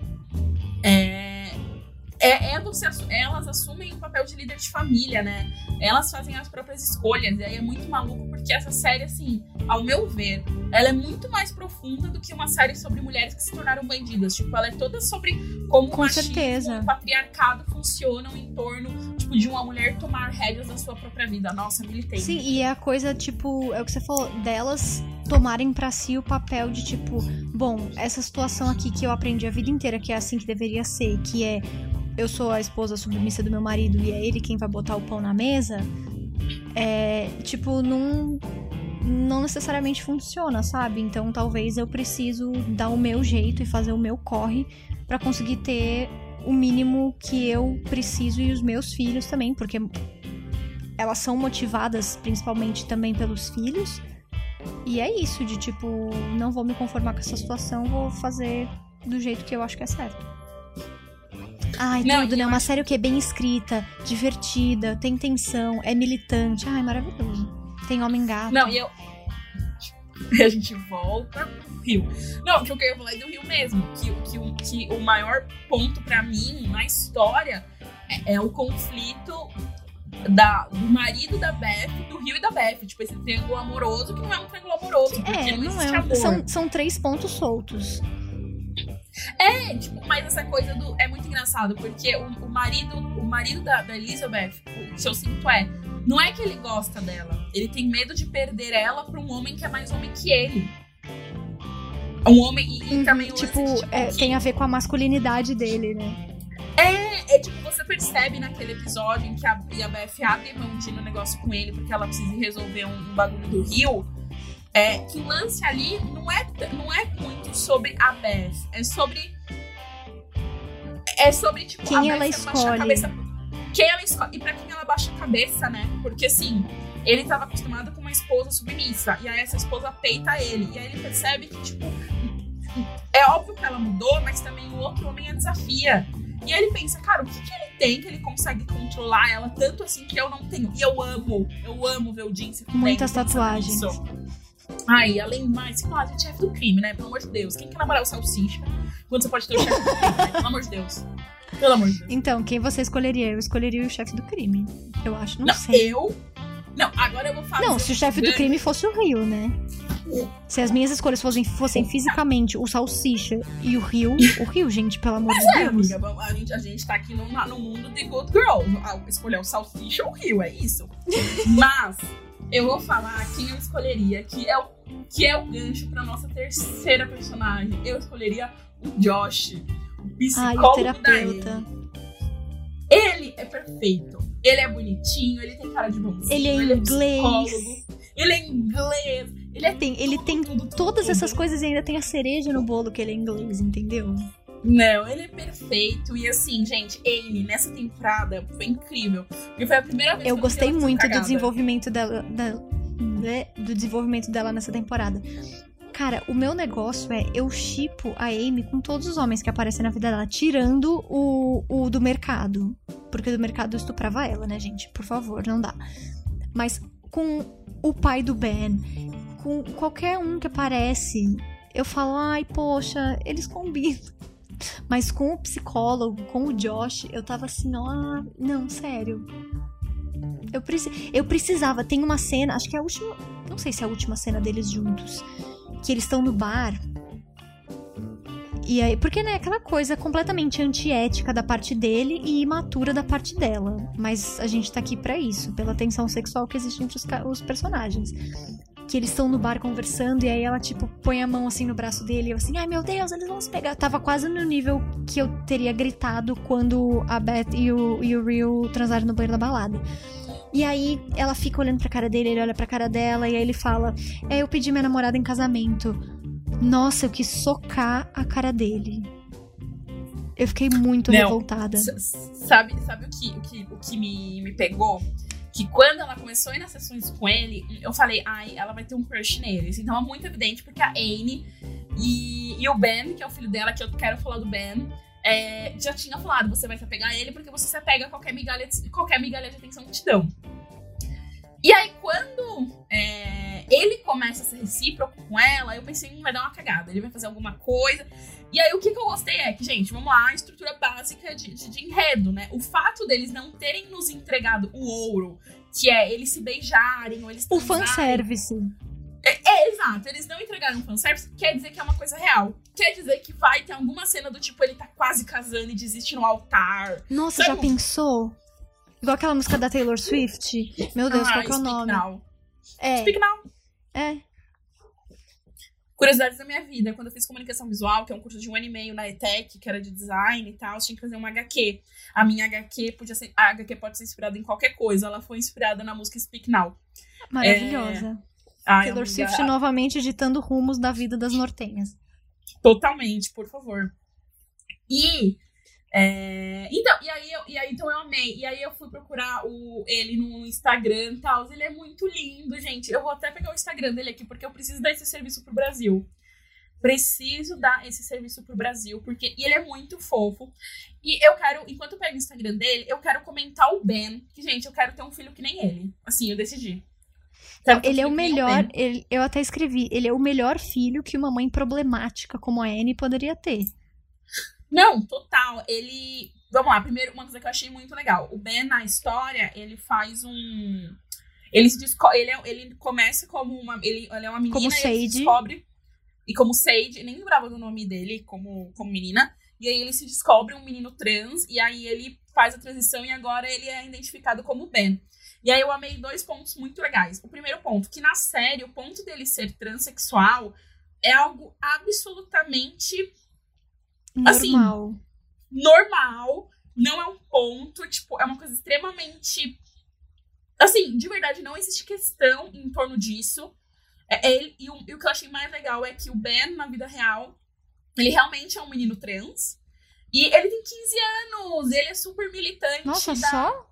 é, é você, elas assumem o papel de líder de família, né? Elas fazem as próprias escolhas. E aí é muito maluco porque essa série, assim, ao meu ver, ela é muito mais profunda do que uma série sobre mulheres que se tornaram bandidas. Tipo, ela é toda sobre como Com o machismo certeza. o patriarcado funcionam em torno, tipo, de uma mulher tomar rédeas da sua própria vida. Nossa, militei. Sim, e é a coisa, tipo, é o que você falou, delas tomarem para si o papel de tipo, bom, essa situação aqui que eu aprendi a vida inteira que é assim que deveria ser, que é eu sou a esposa submissa do meu marido e é ele quem vai botar o pão na mesa, é, tipo, não, não necessariamente funciona, sabe? Então talvez eu preciso dar o meu jeito e fazer o meu corre para conseguir ter o mínimo que eu preciso e os meus filhos também, porque elas são motivadas principalmente também pelos filhos. E é isso, de tipo, não vou me conformar com essa situação, vou fazer do jeito que eu acho que é certo. Ai, não, tudo, né? Uma série que é bem escrita, divertida, tem tensão, é militante. Ai, maravilhoso. Tem homem gato. Não, e eu. a gente volta pro Rio. Não, que eu queria falar é do Rio mesmo. Que, que, que o maior ponto para mim na história é, é o conflito da, do marido da Beth, do Rio e da Beth. Tipo, esse triângulo amoroso que não é um triângulo amoroso. É, não, não é. São, são três pontos soltos. É, tipo, mas essa coisa do. É muito engraçado, porque o, o marido, o marido da, da Elizabeth, o que eu sinto é. Não é que ele gosta dela. Ele tem medo de perder ela pra um homem que é mais homem que ele. Um homem. E, e também tipo, tipo é, que... tem a ver com a masculinidade dele, né? É, é tipo, você percebe naquele episódio em que a, a Beth abre mão de no negócio com ele porque ela precisa resolver um, um bagulho do Rio é, que o lance ali não é, não é muito sobre a Beth, é sobre. É sobre, tipo, quem ela escolhe. Cabeça, quem ela escolhe. E pra quem ela baixa a cabeça, né? Porque assim, ele tava acostumado com uma esposa submissa. E aí essa esposa peita ele. E aí ele percebe que, tipo, é óbvio que ela mudou, mas também o outro homem a desafia. E aí ele pensa, cara, o que, que ele tem que ele consegue controlar ela tanto assim que eu não tenho? E eu amo, eu amo ver o Jinx Muitas tatuagens. Ai, além mais, claro, a gente é chefe do crime, né? Pelo amor de Deus. Quem quer namorar o salsicha? Quando você pode ter o chefe do crime, né? Pelo amor de Deus. Pelo amor de Deus. Então, quem você escolheria? Eu escolheria o chefe do crime. Eu acho, não, não sei. Eu? Não, agora eu vou falar. Não, se o chefe do crime fosse o Rio, né? Se as minhas escolhas fossem, fossem fisicamente o Salsicha e o Rio, o Rio, gente, pelo amor de é, Deus. Amiga, a gente, a gente tá aqui no, no mundo de Good Girl. Escolher o Salsicha ou o Rio, é isso. Mas eu vou falar quem eu escolheria, que é o, que é o gancho pra nossa terceira personagem. Eu escolheria o Josh, o psicólogo Ai, o terapeuta. Ele é perfeito. Ele é bonitinho, ele tem cara de bonzinho, ele é ele inglês. É ele é inglês. Ele é tem, ele tem tudo, tudo, todas tudo. essas coisas e ainda tem a cereja no bolo que ele é inglês, entendeu? Não, ele é perfeito. E assim, gente, Amy, nessa temporada, foi incrível. Porque foi a primeira vez eu que eu gostei muito do desenvolvimento dela, da, né, do desenvolvimento dela nessa temporada. Cara, o meu negócio é eu chipo a Amy com todos os homens que aparecem na vida dela, tirando o, o do mercado. Porque o do mercado estuprava ela, né, gente? Por favor, não dá. Mas com o pai do Ben, com qualquer um que aparece, eu falo, ai, poxa, eles combinam. Mas com o psicólogo, com o Josh, eu tava assim, ó, não, sério. Eu, preci eu precisava. Tem uma cena, acho que é a última. Não sei se é a última cena deles juntos. Que eles estão no bar. E aí, porque, né, aquela coisa completamente antiética da parte dele e imatura da parte dela. Mas a gente tá aqui para isso, pela tensão sexual que existe entre os, os personagens que eles estão no bar conversando e aí ela, tipo, põe a mão assim no braço dele e eu assim, ai meu Deus, eles vão se pegar. tava quase no nível que eu teria gritado quando a Beth e o, e o Rio transaram no banheiro da balada. E aí ela fica olhando pra cara dele, ele olha pra cara dela e aí ele fala: É, eu pedi minha namorada em casamento. Nossa, eu quis socar a cara dele. Eu fiquei muito Não, revoltada. Sabe, sabe o que, o que, o que me, me pegou? Que quando ela começou a ir nas sessões com ele, eu falei, ai, ela vai ter um crush neles. Então é muito evidente porque a Anne e, e o Ben, que é o filho dela, que eu quero falar do Ben, é, já tinha falado, você vai se apegar a ele porque você se apega a qualquer migalha de, qualquer migalha de atenção que te dão. E aí, quando é, ele começa a ser recíproco com ela, eu pensei, hum, vai dar uma cagada, ele vai fazer alguma coisa. E aí, o que, que eu gostei é que, gente, vamos lá, a estrutura básica de, de, de enredo, né? O fato deles não terem nos entregado o ouro, que é eles se beijarem ou eles O fanservice. É, é, exato. Eles não entregaram fanservice, quer dizer que é uma coisa real. Quer dizer que vai ter alguma cena do tipo, ele tá quase casando e desiste no altar. Nossa, Sabe? já pensou? Igual aquela música da Taylor Swift. Meu Deus, ah, qual que é o nome? Now. É. Speak Now. É. Curiosidades da minha vida. Quando eu fiz comunicação visual, que é um curso de um ano e meio na ETEC, que era de design e tal, tinha que fazer uma HQ. A minha HQ podia ser. A HQ pode ser inspirada em qualquer coisa. Ela foi inspirada na música Speak Now. Maravilhosa. É... Ai, Taylor amiga... Swift novamente editando rumos da vida das nortenhas. Totalmente, por favor. E é, então, e aí, eu, e aí então eu amei. E aí eu fui procurar o, ele no Instagram e tal. Ele é muito lindo, gente. Eu vou até pegar o Instagram dele aqui, porque eu preciso dar esse serviço pro Brasil. Preciso dar esse serviço pro Brasil, porque e ele é muito fofo. E eu quero, enquanto eu pego o Instagram dele, eu quero comentar o Ben. Que, gente, eu quero ter um filho que nem ele. Assim, eu decidi. ele é o melhor, ele, eu até escrevi, ele é o melhor filho que uma mãe problemática como a Anne poderia ter. Não, total. Ele. Vamos lá, primeiro, uma coisa que eu achei muito legal. O Ben, na história, ele faz um. Ele se descobre. Ele, é, ele começa como uma. Ele, ele é uma menina como Sage. e descobre. E como Sage, nem lembrava do nome dele como, como menina. E aí ele se descobre um menino trans, e aí ele faz a transição e agora ele é identificado como Ben. E aí eu amei dois pontos muito legais. O primeiro ponto, que na série, o ponto dele ser transexual é algo absolutamente normal. Assim, normal. Não é um ponto, tipo, é uma coisa extremamente. Assim, de verdade, não existe questão em torno disso. É, é ele, e, o, e o que eu achei mais legal é que o Ben, na vida real, ele realmente é um menino trans. E ele tem 15 anos, ele é super militante. Nossa, da... só?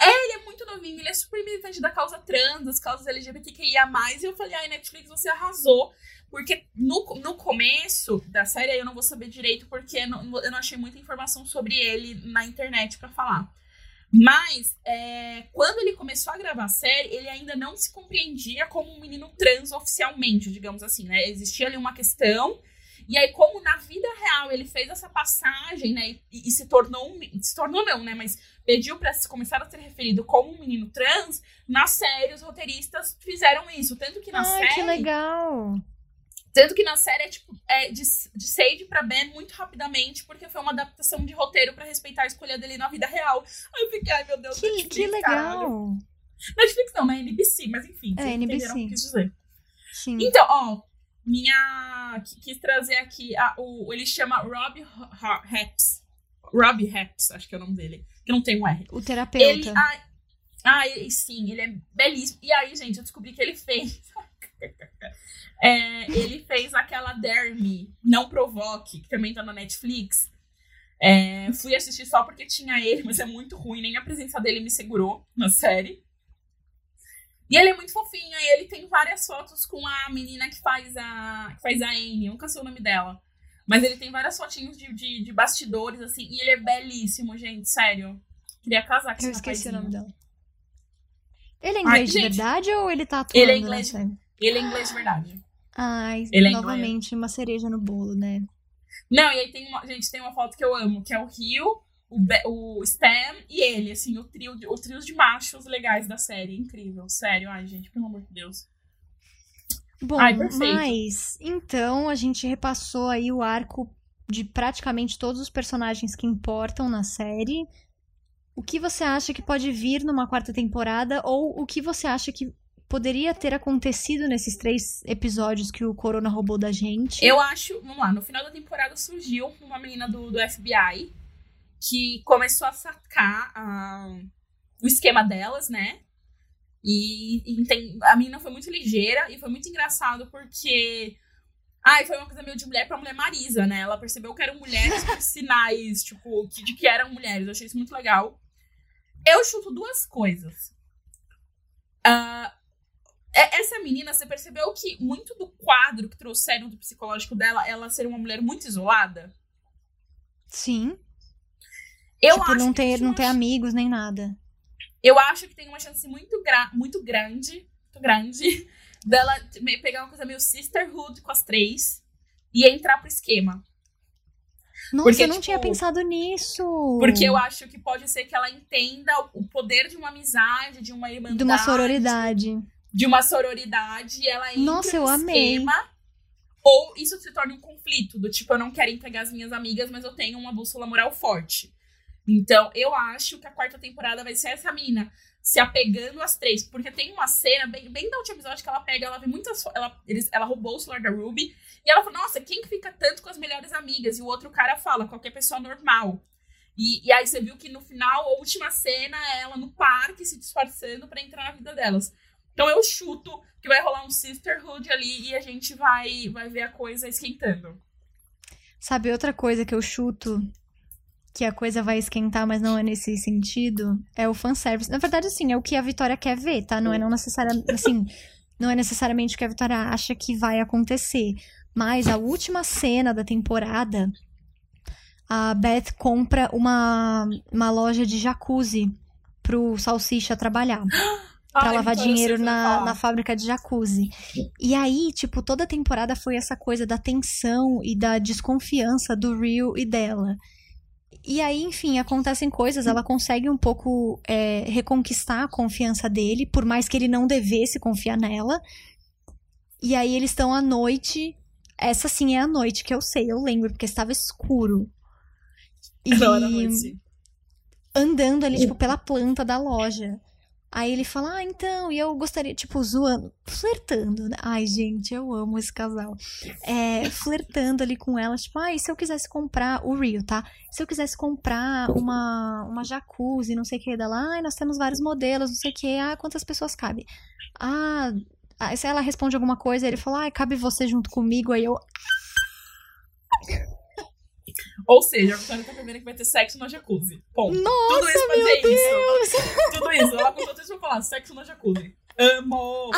É, ele é muito novinho, ele é super militante da causa trans, das causas LGBTQIA. E eu falei, ai, Netflix, você arrasou. Porque no, no começo da série eu não vou saber direito, porque eu não, eu não achei muita informação sobre ele na internet para falar. Mas, é, quando ele começou a gravar a série, ele ainda não se compreendia como um menino trans oficialmente, digamos assim, né? Existia ali uma questão. E aí, como na vida real ele fez essa passagem, né? E, e se tornou um, Se tornou não, né? Mas pediu para começar a ser referido como um menino trans, na série os roteiristas fizeram isso. Tanto que na Ai, série. Que legal! Tanto que na série é tipo é de, de Sage pra Ben muito rapidamente, porque foi uma adaptação de roteiro para respeitar a escolha dele na vida real. Aí eu fiquei, ai meu Deus, que, Netflix, que legal. Caralho. Netflix não, na NBC, mas enfim, é, NBC. entenderam o que quis dizer. Sim. Então, ó, minha. Quis trazer aqui. A, o, ele chama Rob Haps. Rob Haps, acho que é o nome dele. Que não tem um R. O terapeuta. Ele, ah, ah, sim, ele é belíssimo. E aí, gente, eu descobri que ele fez. É, ele fez aquela Dare Me, Não Provoque, que também tá na Netflix. É, fui assistir só porque tinha ele, mas é muito ruim, nem a presença dele me segurou na série. E ele é muito fofinho, e ele tem várias fotos com a menina que faz a. que faz a Anne, nunca sei o nome dela. Mas ele tem várias fotinhos de, de, de bastidores, assim, e ele é belíssimo, gente, sério. Queria casar com Eu esqueci o nome dela. Ele é inglês Ai, de gente, verdade ou ele tá atuando? Ele é inglês, ele é inglês de verdade. Ai, ele é novamente uma cereja no bolo, né? Não, e aí tem uma. Gente, tem uma foto que eu amo, que é o Rio, o, Be o Stan e ele, assim, o trio, de, o trio de machos legais da série. Incrível, sério. Ai, gente, pelo amor de Deus. Bom, Ai, mas então a gente repassou aí o arco de praticamente todos os personagens que importam na série. O que você acha que pode vir numa quarta temporada ou o que você acha que poderia ter acontecido nesses três episódios que o Corona roubou da gente? Eu acho, vamos lá, no final da temporada surgiu uma menina do, do FBI que começou a sacar uh, o esquema delas, né? E, e tem, a menina foi muito ligeira e foi muito engraçado porque Ai, foi uma coisa meio de mulher pra mulher Marisa, né? Ela percebeu que eram mulheres com sinais, tipo, de que eram mulheres. Eu achei isso muito legal. Eu chuto duas coisas. Uh, essa menina, você percebeu que muito do quadro que trouxeram do psicológico dela, ela ser uma mulher muito isolada? Sim. Eu tipo, acho não ter, não ter amigos nem nada. Eu acho que tem uma chance muito, gra muito grande, muito grande, dela pegar uma coisa meio sisterhood com as três e entrar pro esquema. Nossa, porque, eu não tipo, tinha pensado nisso. Porque eu acho que pode ser que ela entenda o poder de uma amizade, de uma irmandade. De uma sororidade. De uma sororidade e ela entra Nossa, eu no amei. esquema. Ou isso se torna um conflito, do tipo, eu não quero entregar as minhas amigas, mas eu tenho uma bússola moral forte. Então, eu acho que a quarta temporada vai ser essa mina se apegando às três. Porque tem uma cena, bem, bem da última episódio, que ela pega, ela vê muitas. Ela, eles, ela roubou o celular da Ruby. E ela fala, nossa, quem que fica tanto com as melhores amigas? E o outro cara fala, qualquer pessoa normal. E, e aí você viu que no final, a última cena é ela no parque se disfarçando para entrar na vida delas. Então eu chuto que vai rolar um sisterhood ali e a gente vai, vai ver a coisa esquentando. Sabe outra coisa que eu chuto que a coisa vai esquentar, mas não é nesse sentido, é o fanservice. Na verdade, assim, é o que a Vitória quer ver, tá? Não é não necessariamente, assim, não é necessariamente o que a Vitória acha que vai acontecer. Mas a última cena da temporada, a Beth compra uma, uma loja de jacuzzi pro Salsicha trabalhar. Pra Ai, lavar dinheiro na, na fábrica de jacuzzi. E aí, tipo, toda a temporada foi essa coisa da tensão e da desconfiança do Rio e dela. E aí, enfim, acontecem coisas, ela consegue um pouco é, reconquistar a confiança dele, por mais que ele não devesse confiar nela. E aí eles estão à noite. Essa sim é a noite que eu sei, eu lembro, porque estava escuro. E andando ali, tipo, pela planta da loja. Aí ele fala, ah, então, e eu gostaria, tipo, zoando, flertando, né? Ai, gente, eu amo esse casal. É, flertando ali com ela, tipo, ah, se eu quisesse comprar, o Rio, tá? Se eu quisesse comprar uma, uma jacuzzi, não sei o que, dela, ai, nós temos vários modelos, não sei o que, ah, quantas pessoas cabe? Ah, se ela responde alguma coisa, ele fala, ai, cabe você junto comigo, aí eu... Ou seja, a Vitória tá prevendo que vai ter sexo na jacuzzi. Ponto. Nossa, Tudo isso pra dizer Deus. isso. Tudo isso. Ela contou tudo isso pra falar. Sexo na jacuzzi. Amo!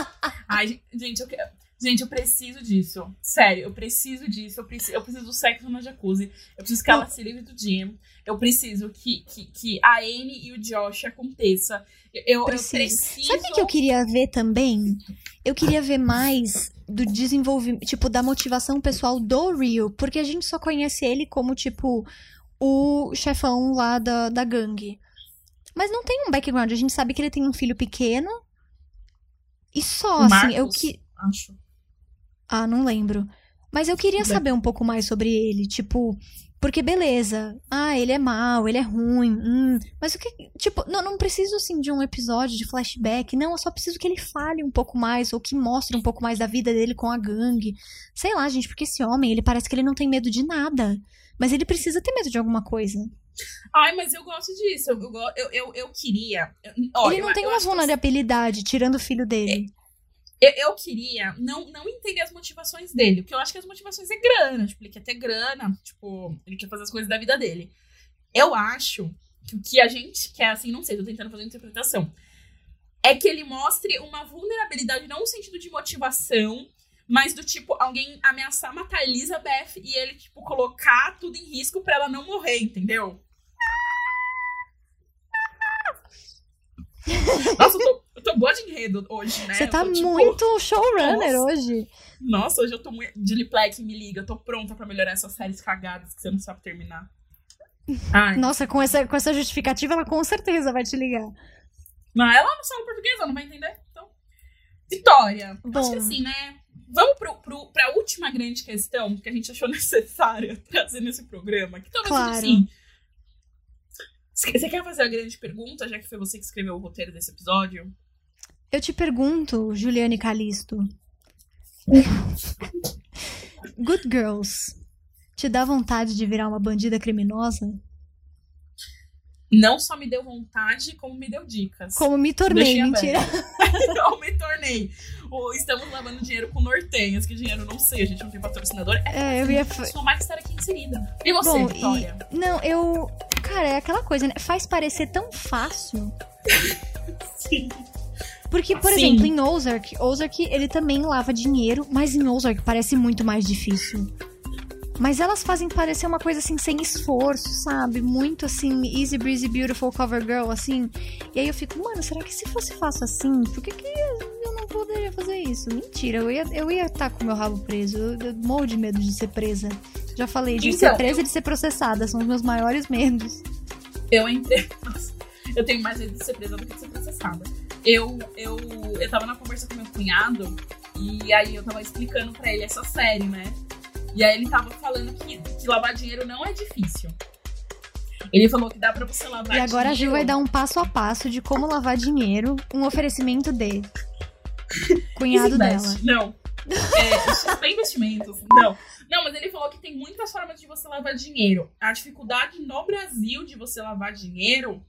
Ai, gente, eu quero. Gente, eu preciso disso. Sério, eu preciso disso. Eu preciso, eu preciso do sexo na jacuzzi. Eu preciso que ela se livre do Jim. Eu preciso que, que, que a Anne e o Josh aconteça. Eu preciso. eu preciso. Sabe o que eu queria ver também? Eu queria ver mais do desenvolvimento, tipo, da motivação pessoal do Rio, porque a gente só conhece ele como, tipo, o chefão lá da, da gangue. Mas não tem um background, a gente sabe que ele tem um filho pequeno. E só, assim, Marcos, eu que. Acho. Ah, não lembro. Mas eu queria saber um pouco mais sobre ele, tipo, porque beleza, ah, ele é mau, ele é ruim, hum, mas o que, tipo, não, não preciso assim de um episódio de flashback, não, eu só preciso que ele fale um pouco mais ou que mostre um pouco mais da vida dele com a gangue. Sei lá, gente, porque esse homem, ele parece que ele não tem medo de nada, mas ele precisa ter medo de alguma coisa. Ai, mas eu gosto disso. Eu, eu, eu, eu queria. ele não tem uma vulnerabilidade, tirando o filho dele. Eu, eu, queria não, não entender as motivações dele, porque eu acho que as motivações é grana. Tipo, ele quer ter grana, tipo, ele quer fazer as coisas da vida dele. Eu acho que o que a gente quer, assim, não sei, tô tentando fazer uma interpretação, é que ele mostre uma vulnerabilidade, não no sentido de motivação, mas do tipo, alguém ameaçar matar Elizabeth e ele, tipo, colocar tudo em risco para ela não morrer, entendeu? Nossa, eu tô, eu tô boa de enredo hoje, né? Você tá tô, tipo, muito showrunner nossa. hoje. Nossa, hoje eu tô muito. Dilly Black, me liga, eu tô pronta pra melhorar essas séries cagadas que você não sabe terminar. Ai. Nossa, com essa, com essa justificativa, ela com certeza vai te ligar. Não, ela não sabe português, ela não vai entender. Então. Vitória. Bom. Acho que assim, né? Vamos pro, pro, pra última grande questão que a gente achou necessária trazer nesse programa. Que talvez claro. assim você quer fazer a grande pergunta, já que foi você que escreveu o roteiro desse episódio? Eu te pergunto, Juliane Calisto. Good Girls te dá vontade de virar uma bandida criminosa? não só me deu vontade, como me deu dicas. Como me tornei, mentira. Como me tornei. Estamos lavando dinheiro com nortenhas, que dinheiro não sei, a gente não tem patrocinador. É, é eu ia. Sua marca estar aqui inserida. E você, Bom, Vitória? E... Não, eu. Cara, é aquela coisa, né? Faz parecer tão fácil. Sim. Porque, por Sim. exemplo, em Ozark, Ozark ele também lava dinheiro, mas em Ozark parece muito mais difícil. Mas elas fazem parecer uma coisa assim, sem esforço, sabe? Muito assim, easy breezy, beautiful cover girl, assim. E aí eu fico, mano, será que se fosse fácil assim, por que, que eu não poderia fazer isso? Mentira, eu ia estar eu ia tá com meu rabo preso. Eu, eu morro de medo de ser presa. Já falei, de então, ser presa e de ser processada, são os meus maiores medos. Eu entrei. Eu tenho mais medo de ser presa do que de ser processada. Eu, eu, eu tava na conversa com meu cunhado e aí eu tava explicando pra ele essa série, né? E aí ele tava falando que, que lavar dinheiro não é difícil. Ele falou que dá pra você lavar dinheiro. E agora dinheiro. a Gil vai dar um passo a passo de como lavar dinheiro, um oferecimento de cunhado dela. Não. É, investimentos. Não. Não, mas ele falou que tem muitas formas de você lavar dinheiro. A dificuldade no Brasil de você lavar dinheiro.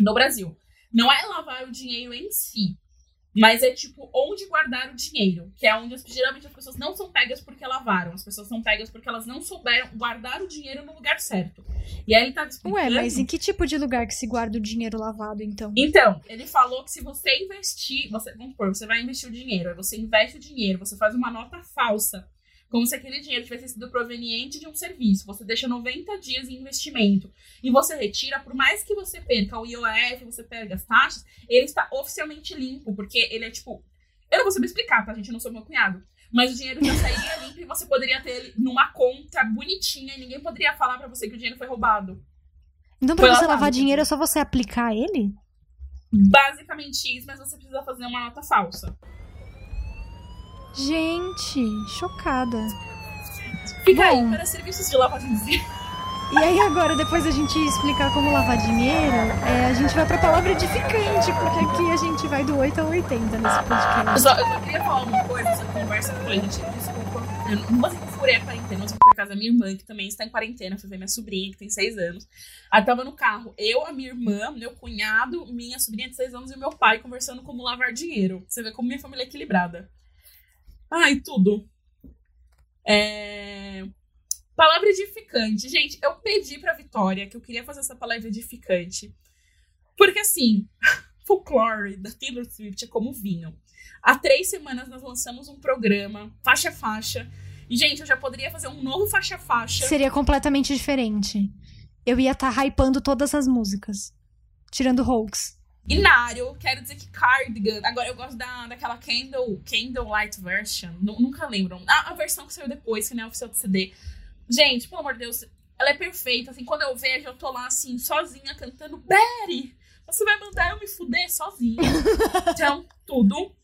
No Brasil. Não é lavar o dinheiro em si. Mas é tipo onde guardar o dinheiro, que é onde geralmente as pessoas não são pegas porque lavaram, as pessoas são pegas porque elas não souberam guardar o dinheiro no lugar certo. E aí ele tá explicando... Ué, mas em que tipo de lugar que se guarda o dinheiro lavado, então? Então, ele falou que se você investir, você, vamos supor, você vai investir o dinheiro, aí você investe o dinheiro, você faz uma nota falsa como se aquele dinheiro tivesse sido proveniente de um serviço. Você deixa 90 dias em investimento e você retira, por mais que você perca o IOF, você pega as taxas, ele está oficialmente limpo, porque ele é tipo. Eu não vou saber explicar, tá, gente? Eu não sou meu cunhado. Mas o dinheiro já sairia limpo e você poderia ter ele numa conta bonitinha e ninguém poderia falar para você que o dinheiro foi roubado. Então, pra foi você lavar dinheiro, é só você aplicar ele? Basicamente isso, mas você precisa fazer uma nota falsa. Gente, chocada. Fica Bom, aí para serviços de lavagem E aí agora, depois da gente explicar como lavar dinheiro, é, a gente vai pra palavra edificante, porque aqui a gente vai do 8 ao 80 nesse podcast. Eu só, eu só queria falar uma coisa, essa conversa com a gente, desculpa. Eu não vou furei a quarentena, mas fui pra casa da minha irmã, que também está em quarentena, fui ver minha sobrinha, que tem 6 anos. Aí tava no carro, eu, a minha irmã, meu cunhado, minha sobrinha de 6 anos e meu pai conversando como lavar dinheiro. Você vê como minha família é equilibrada. Ai, tudo. É... Palavra edificante. Gente, eu pedi pra Vitória que eu queria fazer essa palavra edificante. Porque assim, folklore da Taylor Swift é como vinho. Há três semanas nós lançamos um programa, faixa a faixa. E, gente, eu já poderia fazer um novo faixa a faixa. Seria completamente diferente. Eu ia estar tá hypando todas as músicas. Tirando hoax. Inário, quero dizer que Cardigan. Agora eu gosto da, daquela Candle, Light Version. nunca lembro. A, a, versão que saiu depois, que não é oficial do CD. Gente, pelo amor de Deus, ela é perfeita. Assim, quando eu vejo, eu tô lá assim, sozinha, cantando Betty! Você vai mandar eu me fuder sozinha. então, tudo.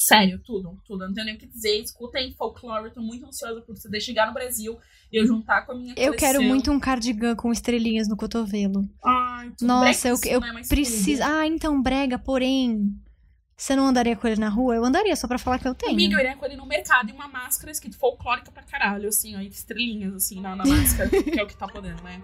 Sério, tudo, tudo. Não tenho nem o que dizer. Escutem folklore, eu tô muito ansiosa por você chegar no Brasil e eu juntar com a minha coleção. Eu quero muito um cardigan com estrelinhas no cotovelo. Ai, tudo Nossa, eu, eu é preciso. Ah, então, brega, porém. Você não andaria com ele na rua? Eu andaria só pra falar que eu tenho. Amiga, eu iria com ele no mercado e uma máscara escrito folclórica pra caralho, assim, ó, estrelinhas, assim, na, na máscara, que é o que tá podendo, né?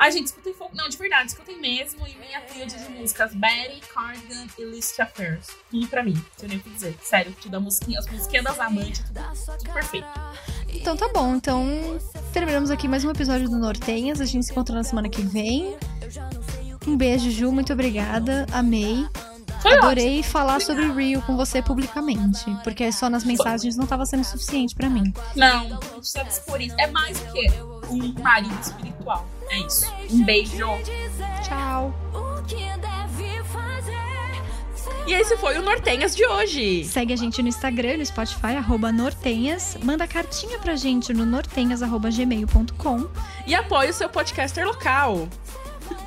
Ai, gente, escutem folk. Não, de verdade, escutem mesmo. E minha tríade de músicas: Betty, Cardigan e List Affairs. Tudo pra mim, não nem o que dizer. Sério, tudo a musiquinha, as musiquinhas das amantes, tudo, tudo perfeito. Então tá bom, então terminamos aqui mais um episódio do Nortenhas. A gente se encontra na semana que vem. Um beijo, Ju, muito obrigada. Amei. Foi Adorei ótimo. falar sobre o Rio com você publicamente, porque só nas mensagens não estava sendo suficiente para mim. Não, não precisa por isso. É mais do que um marido espiritual. É isso. Um beijo. Tchau. E esse foi o Nortenhas de hoje. Segue a gente no Instagram, no Spotify, arroba Nortenhas. Manda cartinha pra gente no nortenhas.gmail.com. E apoie o seu podcaster local.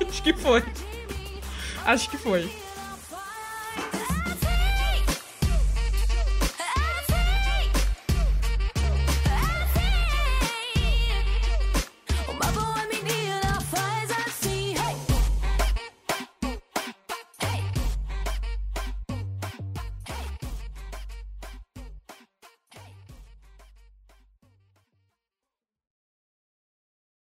Acho que foi. Acho que foi.